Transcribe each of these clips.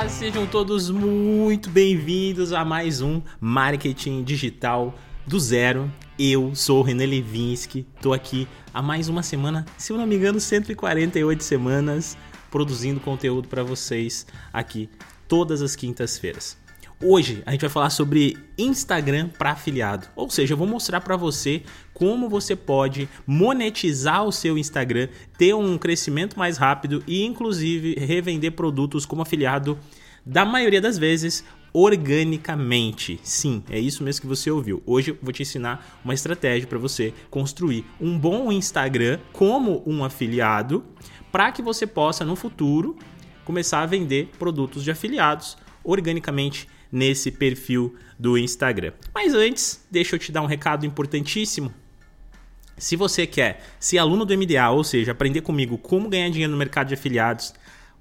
Olá, sejam todos muito bem-vindos a mais um Marketing Digital do Zero. Eu sou o René Levinsky, tô aqui há mais uma semana, se eu não me engano, 148 semanas produzindo conteúdo para vocês aqui todas as quintas-feiras. Hoje a gente vai falar sobre Instagram para afiliado, ou seja, eu vou mostrar para você como você pode monetizar o seu Instagram, ter um crescimento mais rápido e inclusive revender produtos como afiliado da maioria das vezes organicamente. Sim, é isso mesmo que você ouviu. Hoje eu vou te ensinar uma estratégia para você construir um bom Instagram como um afiliado, para que você possa no futuro começar a vender produtos de afiliados organicamente nesse perfil do Instagram. Mas antes, deixa eu te dar um recado importantíssimo. Se você quer ser aluno do MDA, ou seja, aprender comigo como ganhar dinheiro no mercado de afiliados,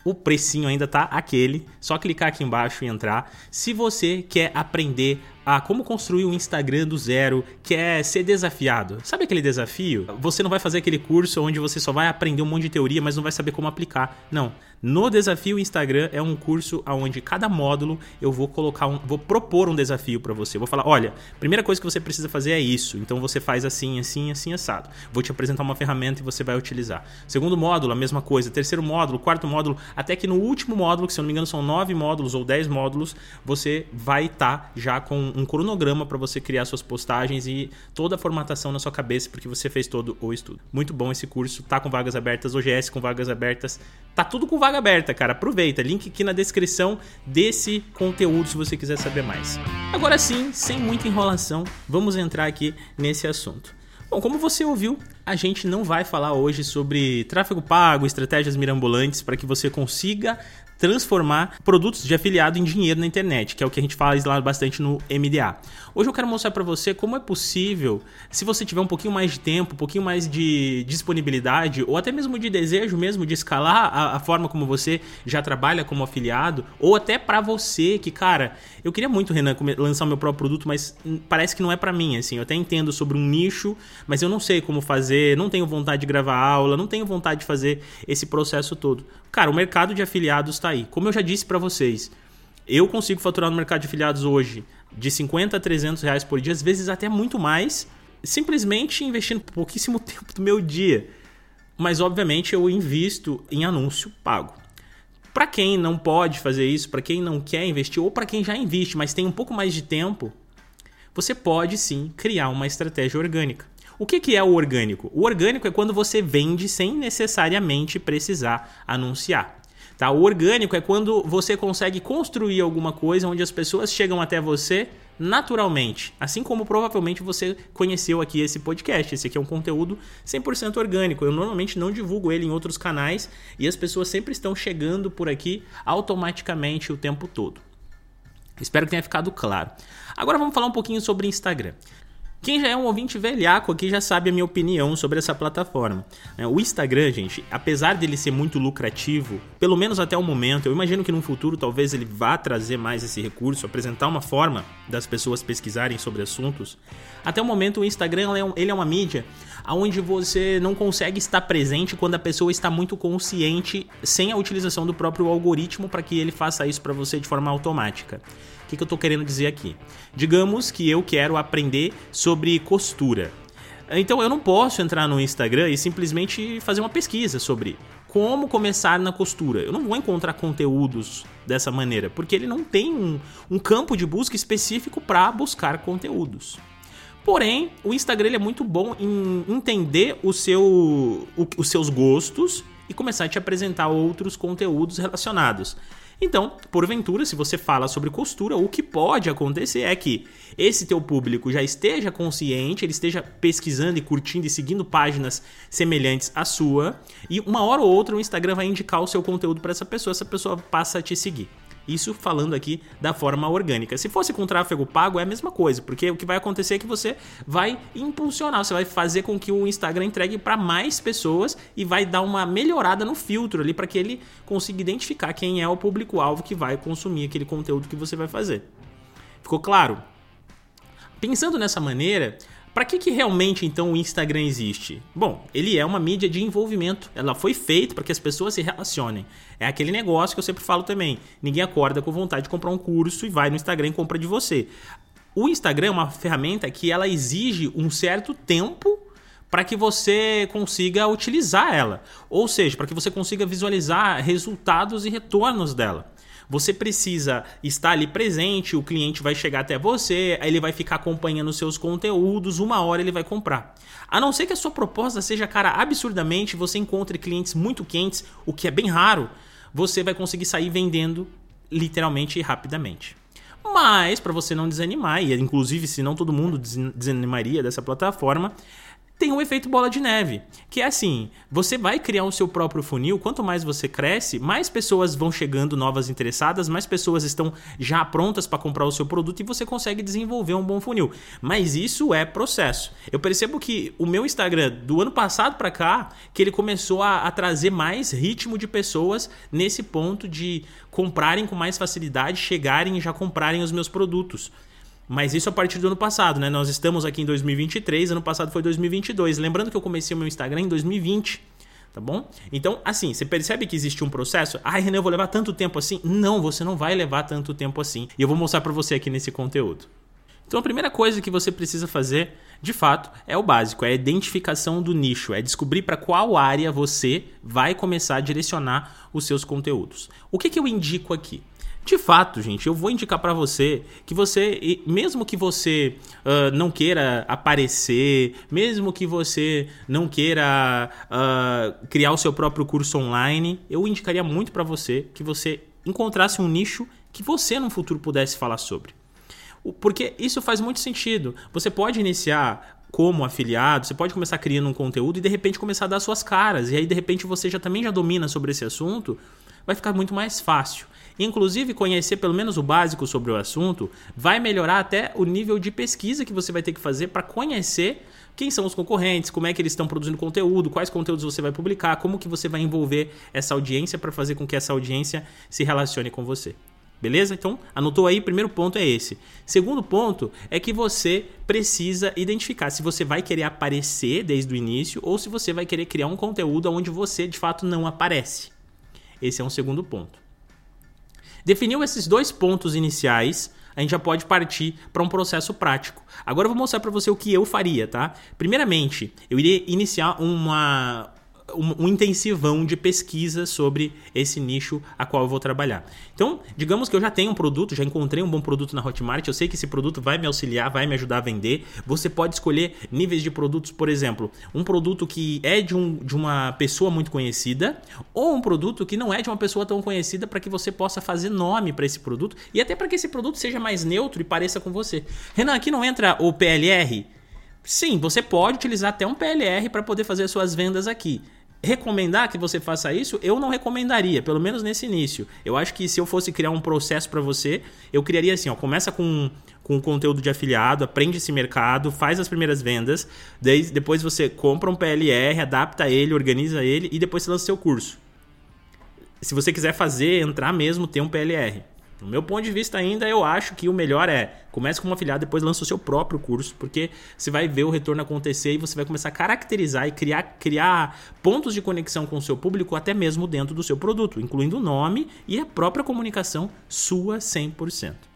o precinho ainda tá aquele, só clicar aqui embaixo e entrar. Se você quer aprender a como construir um Instagram do zero, quer ser desafiado. Sabe aquele desafio? Você não vai fazer aquele curso onde você só vai aprender um monte de teoria, mas não vai saber como aplicar. Não. No desafio Instagram é um curso onde cada módulo eu vou colocar um, vou propor um desafio para você. vou falar, olha, primeira coisa que você precisa fazer é isso. Então você faz assim, assim, assim assado. Vou te apresentar uma ferramenta e você vai utilizar. Segundo módulo, a mesma coisa. Terceiro módulo, quarto módulo, até que no último módulo, que se eu não me engano são nove módulos ou dez módulos, você vai estar tá já com um cronograma para você criar suas postagens e toda a formatação na sua cabeça, porque você fez todo o estudo. Muito bom esse curso, tá com vagas abertas, OGS com vagas abertas, tá tudo com vaga aberta, cara. Aproveita, link aqui na descrição desse conteúdo se você quiser saber mais. Agora sim, sem muita enrolação, vamos entrar aqui nesse assunto. Bom, como você ouviu, a gente não vai falar hoje sobre tráfego pago, estratégias mirambolantes para que você consiga transformar produtos de afiliado em dinheiro na internet, que é o que a gente fala lá bastante no MDA. Hoje eu quero mostrar para você como é possível, se você tiver um pouquinho mais de tempo, um pouquinho mais de disponibilidade, ou até mesmo de desejo mesmo de escalar a, a forma como você já trabalha como afiliado, ou até para você que, cara, eu queria muito, Renan, lançar o meu próprio produto, mas parece que não é para mim, assim, eu até entendo sobre um nicho, mas eu não sei como fazer, não tenho vontade de gravar aula, não tenho vontade de fazer esse processo todo. Cara, o mercado de afiliados está aí. Como eu já disse para vocês, eu consigo faturar no mercado de afiliados hoje de 50 a 300 reais por dia, às vezes até muito mais, simplesmente investindo pouquíssimo tempo do meu dia. Mas obviamente eu invisto em anúncio pago. Para quem não pode fazer isso, para quem não quer investir ou para quem já investe, mas tem um pouco mais de tempo, você pode sim criar uma estratégia orgânica. O que, que é o orgânico? O orgânico é quando você vende sem necessariamente precisar anunciar. Tá? O orgânico é quando você consegue construir alguma coisa onde as pessoas chegam até você naturalmente, assim como provavelmente você conheceu aqui esse podcast. Esse aqui é um conteúdo 100% orgânico. Eu normalmente não divulgo ele em outros canais e as pessoas sempre estão chegando por aqui automaticamente o tempo todo. Espero que tenha ficado claro. Agora vamos falar um pouquinho sobre Instagram. Quem já é um ouvinte velhaco aqui já sabe a minha opinião sobre essa plataforma. É, o Instagram, gente, apesar dele ser muito lucrativo, pelo menos até o momento, eu imagino que no futuro talvez ele vá trazer mais esse recurso, apresentar uma forma das pessoas pesquisarem sobre assuntos. Até o momento o Instagram ele é uma mídia onde você não consegue estar presente quando a pessoa está muito consciente sem a utilização do próprio algoritmo para que ele faça isso para você de forma automática. Que, que eu estou querendo dizer aqui? Digamos que eu quero aprender sobre costura. Então eu não posso entrar no Instagram e simplesmente fazer uma pesquisa sobre como começar na costura. Eu não vou encontrar conteúdos dessa maneira, porque ele não tem um, um campo de busca específico para buscar conteúdos. Porém, o Instagram é muito bom em entender o seu, o, os seus gostos e começar a te apresentar outros conteúdos relacionados. Então, porventura, se você fala sobre costura, o que pode acontecer é que esse teu público já esteja consciente, ele esteja pesquisando e curtindo e seguindo páginas semelhantes à sua, e uma hora ou outra o Instagram vai indicar o seu conteúdo para essa pessoa, essa pessoa passa a te seguir. Isso falando aqui da forma orgânica. Se fosse com tráfego pago, é a mesma coisa, porque o que vai acontecer é que você vai impulsionar, você vai fazer com que o Instagram entregue para mais pessoas e vai dar uma melhorada no filtro ali para que ele consiga identificar quem é o público-alvo que vai consumir aquele conteúdo que você vai fazer. Ficou claro? Pensando nessa maneira, Para que, que realmente então o Instagram existe? Bom, ele é uma mídia de envolvimento. Ela foi feita para que as pessoas se relacionem. É aquele negócio que eu sempre falo também. Ninguém acorda com vontade de comprar um curso e vai no Instagram e compra de você. O Instagram é uma ferramenta que ela exige um certo tempo para que você consiga utilizar ela. Ou seja, para que você consiga visualizar resultados e retornos dela. Você precisa estar ali presente, o cliente vai chegar até você, aí ele vai ficar acompanhando seus conteúdos, uma hora ele vai comprar. A não ser que a sua proposta seja, cara, absurdamente, você encontre clientes muito quentes, o que é bem raro, você vai conseguir sair vendendo literalmente e rapidamente. Mas, para você não desanimar, e inclusive se não todo mundo desanimaria dessa plataforma, tem o efeito bola de neve, que é assim: você vai criar o seu próprio funil, quanto mais você cresce, mais pessoas vão chegando novas interessadas, mais pessoas estão já prontas para comprar o seu produto e você consegue desenvolver um bom funil. Mas isso é processo. Eu percebo que o meu Instagram do ano passado para cá, que ele começou a, a trazer mais ritmo de pessoas nesse ponto de comprarem com mais facilidade, chegarem e já comprarem os meus produtos. Mas isso a partir do ano passado, né? Nós estamos aqui em 2023, ano passado foi 2022. Lembrando que eu comecei o meu Instagram em 2020, tá bom? Então, assim, você percebe que existe um processo? Ai, Renan, eu vou levar tanto tempo assim? Não, você não vai levar tanto tempo assim. E eu vou mostrar para você aqui nesse conteúdo. Então, a primeira coisa que você precisa fazer, de fato, é o básico, é a identificação do nicho, é descobrir para qual área você vai começar a direcionar os seus conteúdos. O que, que eu indico aqui? De fato, gente, eu vou indicar para você que você, mesmo que você uh, não queira aparecer, mesmo que você não queira uh, criar o seu próprio curso online, eu indicaria muito para você que você encontrasse um nicho que você no futuro pudesse falar sobre. Porque isso faz muito sentido. Você pode iniciar como afiliado, você pode começar criando um conteúdo e de repente começar a dar suas caras. E aí de repente você já também já domina sobre esse assunto, vai ficar muito mais fácil. Inclusive, conhecer pelo menos o básico sobre o assunto vai melhorar até o nível de pesquisa que você vai ter que fazer para conhecer quem são os concorrentes, como é que eles estão produzindo conteúdo, quais conteúdos você vai publicar, como que você vai envolver essa audiência para fazer com que essa audiência se relacione com você. Beleza? Então, anotou aí, primeiro ponto é esse. Segundo ponto é que você precisa identificar se você vai querer aparecer desde o início ou se você vai querer criar um conteúdo onde você de fato não aparece. Esse é um segundo ponto. Definiu esses dois pontos iniciais, a gente já pode partir para um processo prático. Agora eu vou mostrar para você o que eu faria, tá? Primeiramente, eu iria iniciar uma, um, intensivão de pesquisa sobre esse nicho a qual eu vou trabalhar. Então, digamos que eu já tenho um produto, já encontrei um bom produto na Hotmart, eu sei que esse produto vai me auxiliar, vai me ajudar a vender. Você pode escolher níveis de produtos, por exemplo, um produto que é de, um, de uma pessoa muito conhecida ou um produto que não é de uma pessoa tão conhecida para que você possa fazer nome para esse produto e até para que esse produto seja mais neutro e pareça com você. Renan, aqui não entra o PLR? Sim, você pode utilizar até um PLR para poder fazer suas vendas aqui recomendar que você faça isso, eu não recomendaria, pelo menos nesse início. Eu acho que se eu fosse criar um processo para você, eu criaria assim, ó, começa com com conteúdo de afiliado, aprende esse mercado, faz as primeiras vendas, daí, depois você compra um PLR, adapta ele, organiza ele e depois você lança seu curso. Se você quiser fazer, entrar mesmo, tem um PLR. No meu ponto de vista ainda, eu acho que o melhor é comece como afiliado, depois lança o seu próprio curso, porque você vai ver o retorno acontecer e você vai começar a caracterizar e criar, criar pontos de conexão com o seu público até mesmo dentro do seu produto, incluindo o nome e a própria comunicação sua 100%.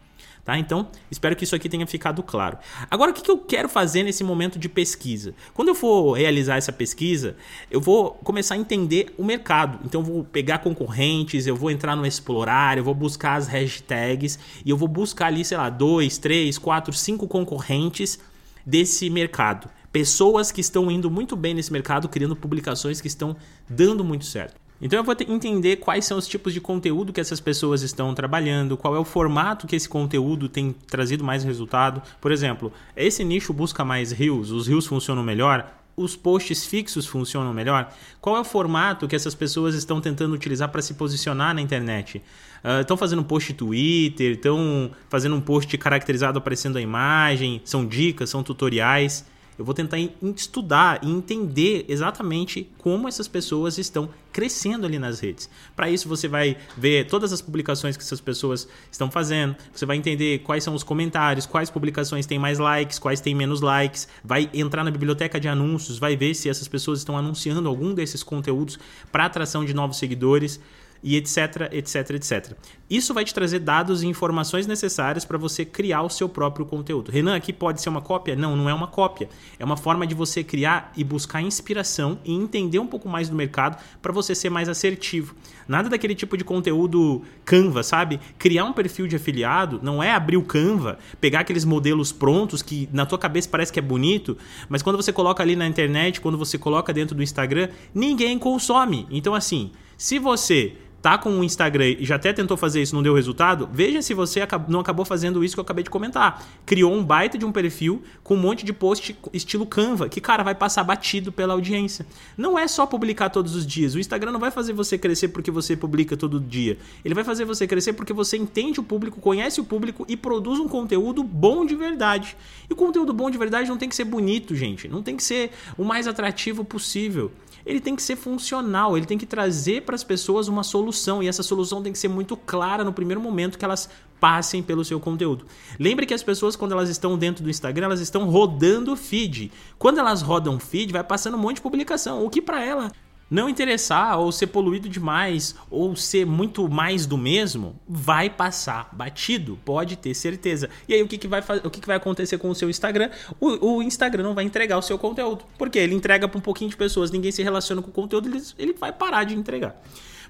Tá? Então, espero que isso aqui tenha ficado claro. Agora, o que eu quero fazer nesse momento de pesquisa? Quando eu for realizar essa pesquisa, eu vou começar a entender o mercado. Então, eu vou pegar concorrentes, eu vou entrar no explorar, eu vou buscar as hashtags e eu vou buscar ali, sei lá, dois, três, quatro, cinco concorrentes desse mercado. Pessoas que estão indo muito bem nesse mercado, criando publicações que estão dando muito certo. Então eu vou entender quais são os tipos de conteúdo que essas pessoas estão trabalhando, qual é o formato que esse conteúdo tem trazido mais resultado. Por exemplo, esse nicho busca mais rios, os rios funcionam melhor, os posts fixos funcionam melhor? Qual é o formato que essas pessoas estão tentando utilizar para se posicionar na internet? Uh, estão fazendo um post Twitter, estão fazendo um post caracterizado aparecendo a imagem, são dicas, são tutoriais. Eu vou tentar estudar e entender exatamente como essas pessoas estão crescendo ali nas redes. Para isso, você vai ver todas as publicações que essas pessoas estão fazendo, você vai entender quais são os comentários, quais publicações têm mais likes, quais têm menos likes, vai entrar na biblioteca de anúncios, vai ver se essas pessoas estão anunciando algum desses conteúdos para atração de novos seguidores e etc, etc, etc. Isso vai te trazer dados e informações necessárias para você criar o seu próprio conteúdo. Renan, aqui pode ser uma cópia? Não, não é uma cópia. É uma forma de você criar e buscar inspiração e entender um pouco mais do mercado para você ser mais assertivo. Nada daquele tipo de conteúdo Canva, sabe? Criar um perfil de afiliado não é abrir o Canva, pegar aqueles modelos prontos que na tua cabeça parece que é bonito, mas quando você coloca ali na internet, quando você coloca dentro do Instagram, ninguém consome. Então assim, se você tá com o Instagram e já até tentou fazer isso não deu resultado, veja se você não acabou fazendo isso que eu acabei de comentar. Criou um baita de um perfil com um monte de post estilo Canva, que, cara, vai passar batido pela audiência. Não é só publicar todos os dias. O Instagram não vai fazer você crescer porque você publica todo dia. Ele vai fazer você crescer porque você entende o público, conhece o público e produz um conteúdo bom de verdade. E o conteúdo bom de verdade não tem que ser bonito, gente. Não tem que ser o mais atrativo possível ele tem que ser funcional, ele tem que trazer para as pessoas uma solução e essa solução tem que ser muito clara no primeiro momento que elas passem pelo seu conteúdo. Lembre que as pessoas quando elas estão dentro do Instagram, elas estão rodando feed. Quando elas rodam feed, vai passando um monte de publicação, o que para ela não interessar ou ser poluído demais ou ser muito mais do mesmo, vai passar batido, pode ter certeza. E aí o que, que, vai, o que, que vai acontecer com o seu Instagram? O, o Instagram não vai entregar o seu conteúdo, porque ele entrega para um pouquinho de pessoas, ninguém se relaciona com o conteúdo, ele, ele vai parar de entregar.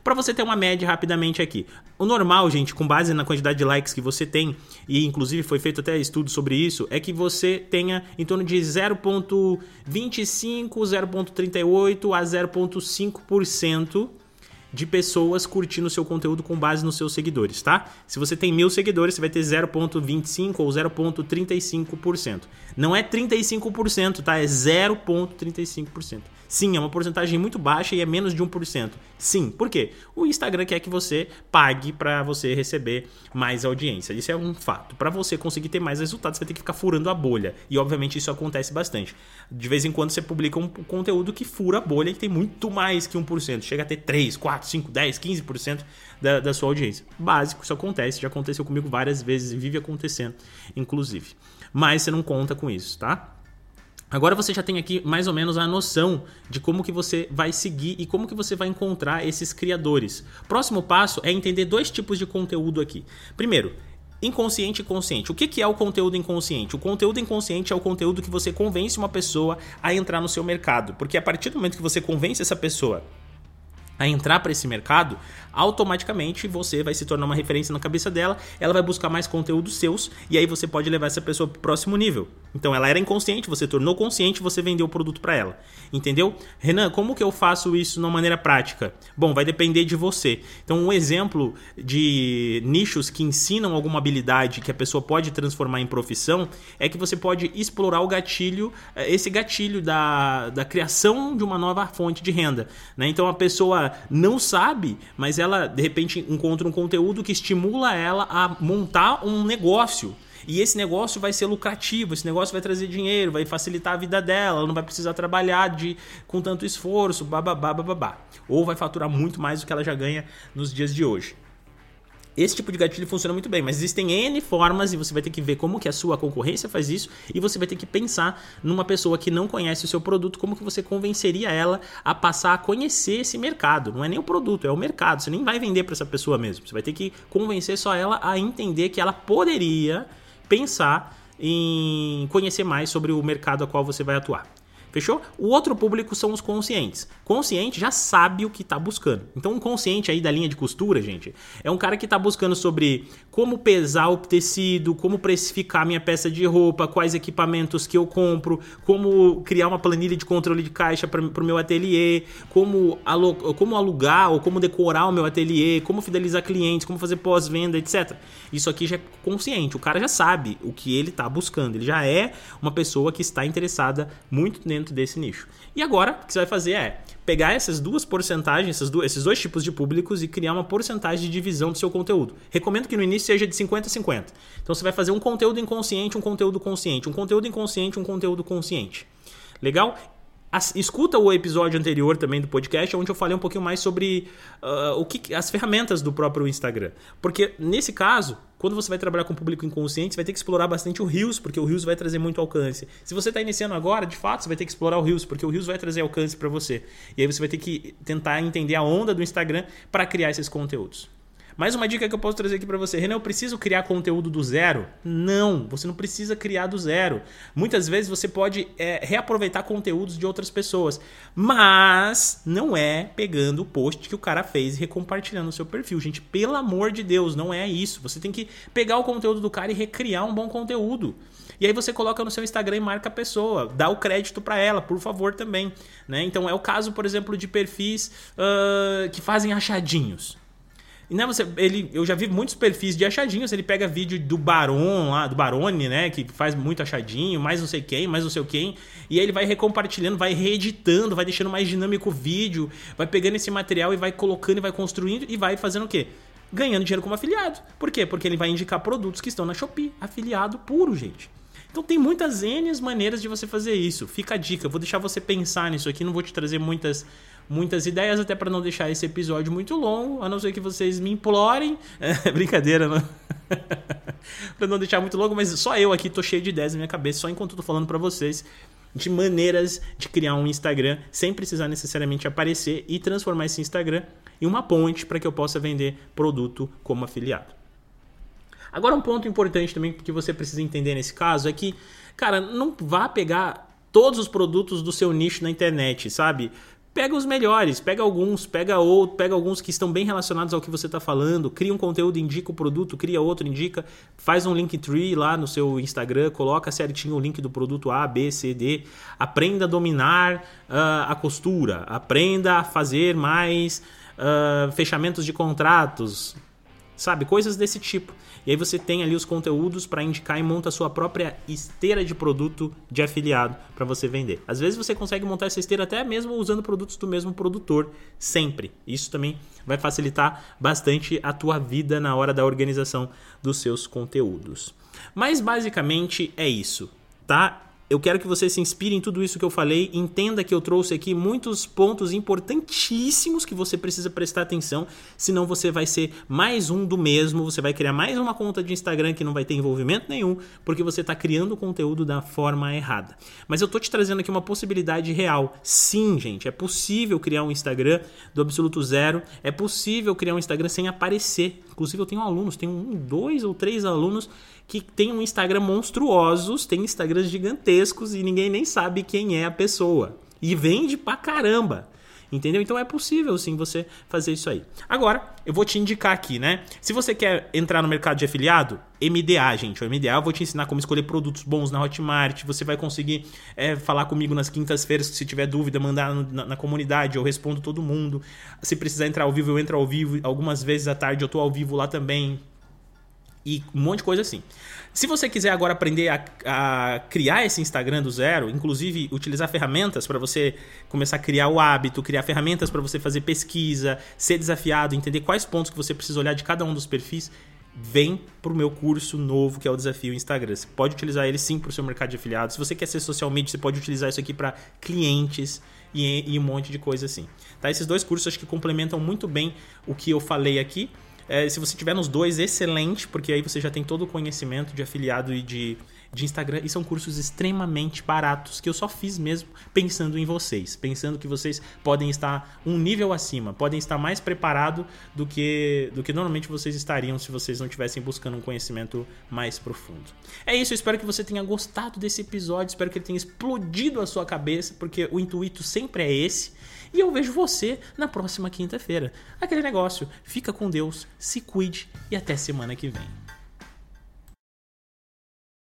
Para você ter uma média rapidamente aqui. O normal, gente, com base na quantidade de likes que você tem, e inclusive foi feito até estudo sobre isso, é que você tenha em torno de 0,25, 0,38 a 0,5% de pessoas curtindo o seu conteúdo com base nos seus seguidores, tá? Se você tem mil seguidores, você vai ter 0,25 ou 0,35%. Não é 35%, tá? É 0,35%. Sim, é uma porcentagem muito baixa e é menos de 1%. Sim, por quê? O Instagram quer que você pague para você receber mais audiência. Isso é um fato. Para você conseguir ter mais resultados, você vai ter que ficar furando a bolha. E obviamente isso acontece bastante. De vez em quando você publica um conteúdo que fura a bolha e tem muito mais que 1%. Chega a ter 3, 4, 5, 10, 15% da, da sua audiência. Básico, isso acontece. Já aconteceu comigo várias vezes e vive acontecendo, inclusive. Mas você não conta com isso, tá? Agora você já tem aqui mais ou menos a noção de como que você vai seguir e como que você vai encontrar esses criadores. Próximo passo é entender dois tipos de conteúdo aqui. Primeiro, inconsciente e consciente. O que é o conteúdo inconsciente? O conteúdo inconsciente é o conteúdo que você convence uma pessoa a entrar no seu mercado. Porque a partir do momento que você convence essa pessoa a entrar para esse mercado, automaticamente você vai se tornar uma referência na cabeça dela, ela vai buscar mais conteúdos seus e aí você pode levar essa pessoa para o próximo nível. Então ela era inconsciente, você tornou consciente, você vendeu o produto para ela. Entendeu? Renan, como que eu faço isso de uma maneira prática? Bom, vai depender de você. Então, um exemplo de nichos que ensinam alguma habilidade que a pessoa pode transformar em profissão é que você pode explorar o gatilho, eh, esse gatilho da, da criação de uma nova fonte de renda. Né? Então a pessoa não sabe, mas ela ela de repente encontra um conteúdo que estimula ela a montar um negócio. E esse negócio vai ser lucrativo, esse negócio vai trazer dinheiro, vai facilitar a vida dela, ela não vai precisar trabalhar de, com tanto esforço, bababá, bababá. Ou vai faturar muito mais do que ela já ganha nos dias de hoje. Esse tipo de gatilho funciona muito bem, mas existem N formas e você vai ter que ver como que a sua concorrência faz isso e você vai ter que pensar numa pessoa que não conhece o seu produto, como que você convenceria ela a passar a conhecer esse mercado. Não é nem o produto, é o mercado. Você nem vai vender para essa pessoa mesmo. Você vai ter que convencer só ela a entender que ela poderia pensar em conhecer mais sobre o mercado a qual você vai atuar. Fechou? O outro público são os conscientes. Consciente já sabe o que está buscando. Então, um consciente aí da linha de costura, gente, é um cara que está buscando sobre como pesar o tecido, como precificar minha peça de roupa, quais equipamentos que eu compro, como criar uma planilha de controle de caixa para o meu ateliê, como, como alugar ou como decorar o meu ateliê, como fidelizar clientes, como fazer pós-venda, etc. Isso aqui já é consciente. O cara já sabe o que ele está buscando. Ele já é uma pessoa que está interessada muito dentro dentro desse nicho. E agora, o que você vai fazer é pegar essas duas porcentagens, essas duas, esses dois tipos de públicos e criar uma porcentagem de divisão do seu conteúdo. Recomendo que no início seja de 50 a 50. Então você vai fazer um conteúdo inconsciente, um conteúdo consciente, um conteúdo inconsciente, um conteúdo consciente. Legal? Escuta o episódio anterior também do podcast, onde eu falei um pouquinho mais sobre uh, o que, as ferramentas do próprio Instagram. Porque nesse caso, quando você vai trabalhar com público inconsciente, você vai ter que explorar bastante o Reels, porque o Reels vai trazer muito alcance. Se você está iniciando agora, de fato, você vai ter que explorar o Reels, porque o Reels vai trazer alcance para você. E aí você vai ter que tentar entender a onda do Instagram para criar esses conteúdos. Mais uma dica que eu posso trazer aqui para você. Renan, eu preciso criar conteúdo do zero? Não, você não precisa criar do zero. Muitas vezes você pode é, reaproveitar conteúdos de outras pessoas, mas não é pegando o post que o cara fez e recompartilhando no seu perfil. Gente, pelo amor de Deus, não é isso. Você tem que pegar o conteúdo do cara e recriar um bom conteúdo. E aí você coloca no seu Instagram e marca a pessoa, dá o crédito para ela, por favor também. Né? Então é o caso, por exemplo, de perfis uh, que fazem achadinhos. E né, você, ele, eu já vi muitos perfis de achadinhos. Ele pega vídeo do Baron lá, do Barone, né? Que faz muito achadinho, mais não sei quem, mais não sei quem. E aí ele vai recompartilhando, vai reeditando, vai deixando mais dinâmico o vídeo, vai pegando esse material e vai colocando e vai construindo e vai fazendo o quê? Ganhando dinheiro como afiliado. Por quê? Porque ele vai indicar produtos que estão na Shopee. Afiliado puro, gente. Então tem muitas N maneiras de você fazer isso. Fica a dica, vou deixar você pensar nisso aqui, não vou te trazer muitas muitas ideias, até para não deixar esse episódio muito longo, a não ser que vocês me implorem. É, brincadeira, não. para não deixar muito longo, mas só eu aqui tô cheio de ideias na minha cabeça, só enquanto eu tô falando para vocês de maneiras de criar um Instagram sem precisar necessariamente aparecer e transformar esse Instagram em uma ponte para que eu possa vender produto como afiliado. Agora um ponto importante também que você precisa entender nesse caso é que, cara, não vá pegar todos os produtos do seu nicho na internet, sabe? Pega os melhores, pega alguns, pega outro, pega alguns que estão bem relacionados ao que você está falando, cria um conteúdo, indica o produto, cria outro, indica, faz um link tree lá no seu Instagram, coloca certinho o link do produto A, B, C, D, aprenda a dominar uh, a costura, aprenda a fazer mais uh, fechamentos de contratos, sabe, coisas desse tipo. E aí você tem ali os conteúdos para indicar e monta a sua própria esteira de produto de afiliado para você vender. Às vezes você consegue montar essa esteira até mesmo usando produtos do mesmo produtor, sempre. Isso também vai facilitar bastante a tua vida na hora da organização dos seus conteúdos. Mas basicamente é isso, tá? Eu quero que você se inspire em tudo isso que eu falei, entenda que eu trouxe aqui muitos pontos importantíssimos que você precisa prestar atenção, senão você vai ser mais um do mesmo, você vai criar mais uma conta de Instagram que não vai ter envolvimento nenhum, porque você está criando conteúdo da forma errada. Mas eu tô te trazendo aqui uma possibilidade real. Sim, gente, é possível criar um Instagram do absoluto zero, é possível criar um Instagram sem aparecer. Inclusive eu tenho alunos, tenho um, dois ou três alunos que tem um Instagram monstruosos, tem Instagrams gigantescos e ninguém nem sabe quem é a pessoa. E vende pra caramba. Entendeu? Então é possível sim você fazer isso aí. Agora, eu vou te indicar aqui, né? Se você quer entrar no mercado de afiliado, MDA, gente. O MDA eu vou te ensinar como escolher produtos bons na Hotmart. Você vai conseguir é, falar comigo nas quintas-feiras. Se tiver dúvida, mandar na, na, comunidade. Eu respondo todo mundo. Se precisar entrar ao vivo, eu entro ao vivo. Algumas vezes à tarde eu tô ao vivo lá também e um monte de coisa assim. Se você quiser agora aprender a, a criar esse Instagram do zero, inclusive utilizar ferramentas para você começar a criar o hábito, criar ferramentas para você fazer pesquisa, ser desafiado, entender quais pontos que você precisa olhar de cada um dos perfis, vem para o meu curso novo que é o Desafio Instagram. Você pode utilizar ele sim para o seu mercado de afiliados. Se você quer ser social media, você pode utilizar isso aqui para clientes e, e, um monte de coisa assim. Tá? Esses dois cursos acho que complementam muito bem o que eu falei aqui. É, se você tiver nos dois, excelente, porque aí você já tem todo o conhecimento de afiliado e de, de Instagram. E são cursos extremamente baratos que eu só fiz mesmo pensando em vocês, pensando que vocês podem estar um nível acima, podem estar mais preparado do que do que normalmente vocês estariam se vocês não estivessem buscando um conhecimento mais profundo. É isso, eu espero que você tenha gostado desse episódio, espero que ele tenha explodido a sua cabeça, porque o intuito sempre é esse. E eu vejo você na próxima quinta-feira. Aquele negócio, fica com Deus, se cuide e até semana que vem.